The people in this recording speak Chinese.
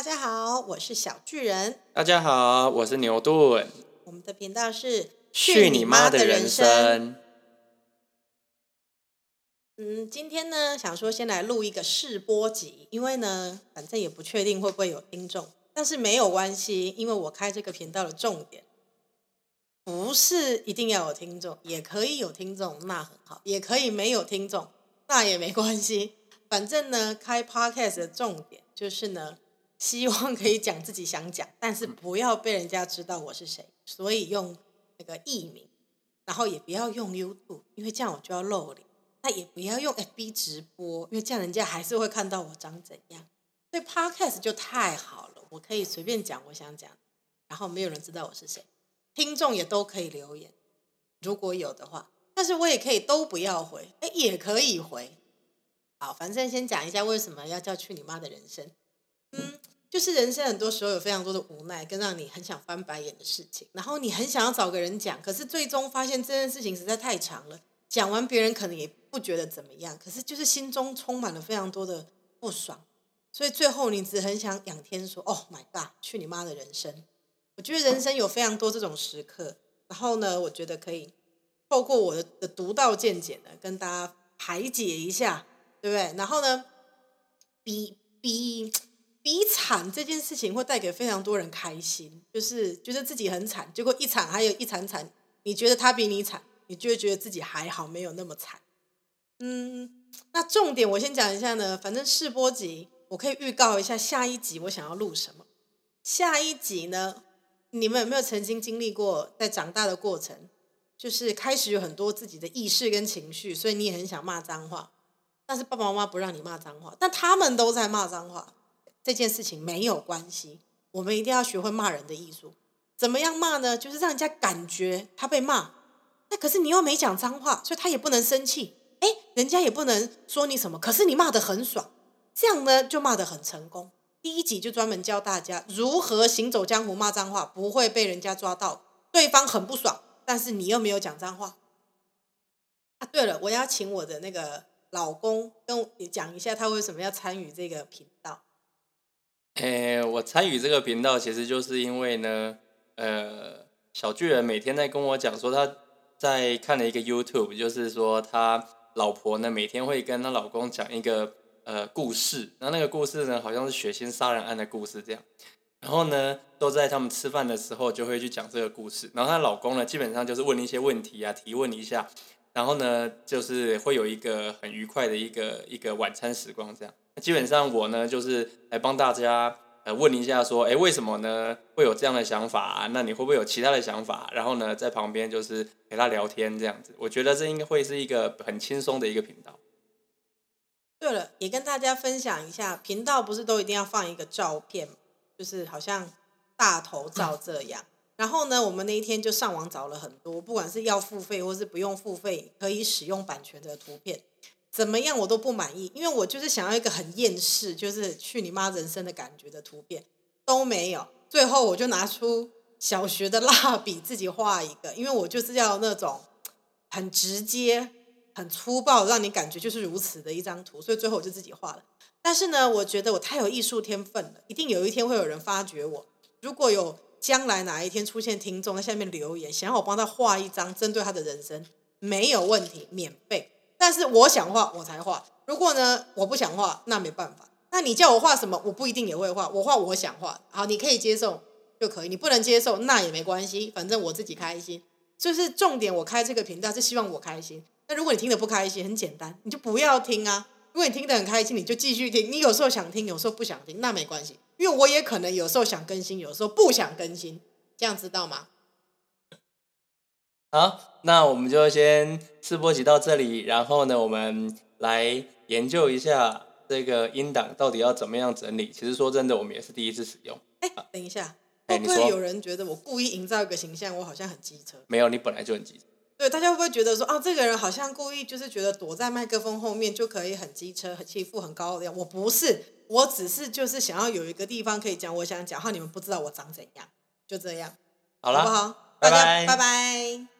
大家好，我是小巨人。大家好，我是牛顿。我们的频道是去你妈的人生。嗯，今天呢，想说先来录一个试播集，因为呢，反正也不确定会不会有听众，但是没有关系，因为我开这个频道的重点不是一定要有听众，也可以有听众，那很好；也可以没有听众，那也没关系。反正呢，开 podcast 的重点就是呢。希望可以讲自己想讲，但是不要被人家知道我是谁，所以用那个艺名，然后也不要用 YouTube，因为这样我就要露脸。那也不要用 FB 直播，因为这样人家还是会看到我长怎样。所以 Podcast 就太好了，我可以随便讲我想讲，然后没有人知道我是谁，听众也都可以留言，如果有的话，但是我也可以都不要回，哎，也可以回。好，反正先讲一下为什么要叫去你妈的人生。嗯，就是人生很多时候有非常多的无奈，跟让你很想翻白眼的事情，然后你很想要找个人讲，可是最终发现这件事情实在太长了，讲完别人可能也不觉得怎么样，可是就是心中充满了非常多的不爽，所以最后你只很想仰天说：“Oh my god，去你妈的人生！”我觉得人生有非常多这种时刻，然后呢，我觉得可以透过我的的独到见解呢，跟大家排解一下，对不对？然后呢，比比。比惨这件事情会带给非常多人开心，就是觉得自己很惨，结果一惨还有一惨惨，你觉得他比你惨，你就会觉得自己还好，没有那么惨。嗯，那重点我先讲一下呢，反正试播集我可以预告一下下一集我想要录什么。下一集呢，你们有没有曾经经历过在长大的过程，就是开始有很多自己的意识跟情绪，所以你也很想骂脏话，但是爸爸妈妈不让你骂脏话，但他们都在骂脏话。这件事情没有关系，我们一定要学会骂人的艺术。怎么样骂呢？就是让人家感觉他被骂，那可是你又没讲脏话，所以他也不能生气。哎，人家也不能说你什么，可是你骂的很爽，这样呢就骂的很成功。第一集就专门教大家如何行走江湖骂脏话，不会被人家抓到，对方很不爽，但是你又没有讲脏话。啊，对了，我要请我的那个老公跟你讲一下，他为什么要参与这个频道。诶，我参与这个频道，其实就是因为呢，呃，小巨人每天在跟我讲说他在看了一个 YouTube，就是说他老婆呢每天会跟他老公讲一个呃故事，然后那个故事呢好像是血腥杀人案的故事这样，然后呢都在他们吃饭的时候就会去讲这个故事，然后她老公呢基本上就是问一些问题啊，提问一下，然后呢就是会有一个很愉快的一个一个晚餐时光这样。基本上我呢，就是来帮大家呃问一下，说，哎，为什么呢会有这样的想法？那你会不会有其他的想法？然后呢，在旁边就是陪他聊天这样子。我觉得这应该会是一个很轻松的一个频道。对了，也跟大家分享一下，频道不是都一定要放一个照片，就是好像大头照这样。然后呢，我们那一天就上网找了很多，不管是要付费或是不用付费可以使用版权的图片。怎么样我都不满意，因为我就是想要一个很厌世，就是去你妈人生的感觉的图片都没有。最后我就拿出小学的蜡笔自己画一个，因为我就是要那种很直接、很粗暴，让你感觉就是如此的一张图。所以最后我就自己画了。但是呢，我觉得我太有艺术天分了，一定有一天会有人发掘我。如果有将来哪一天出现听众在下面留言，想要我帮他画一张针对他的人生，没有问题，免费。但是我想画，我才画。如果呢，我不想画，那没办法。那你叫我画什么，我不一定也会画。我画我想画，好，你可以接受就可以。你不能接受，那也没关系，反正我自己开心。就是重点，我开这个频道是希望我开心。那如果你听得不开心，很简单，你就不要听啊。如果你听得很开心，你就继续听。你有时候想听，有时候不想听，那没关系，因为我也可能有时候想更新，有时候不想更新，这样知道吗？好，那我们就先试播集到这里，然后呢，我们来研究一下这个音档到底要怎么样整理。其实说真的，我们也是第一次使用。哎，等一下，会不会有人觉得我故意营造一个形象，我好像很机车？没有，你本来就很机车。对，大家会不会觉得说，啊，这个人好像故意就是觉得躲在麦克风后面就可以很机车、很欺负很高傲的样？我不是，我只是就是想要有一个地方可以讲我想讲，话你们不知道我长怎样，就这样，好了，好不好？拜拜，拜拜。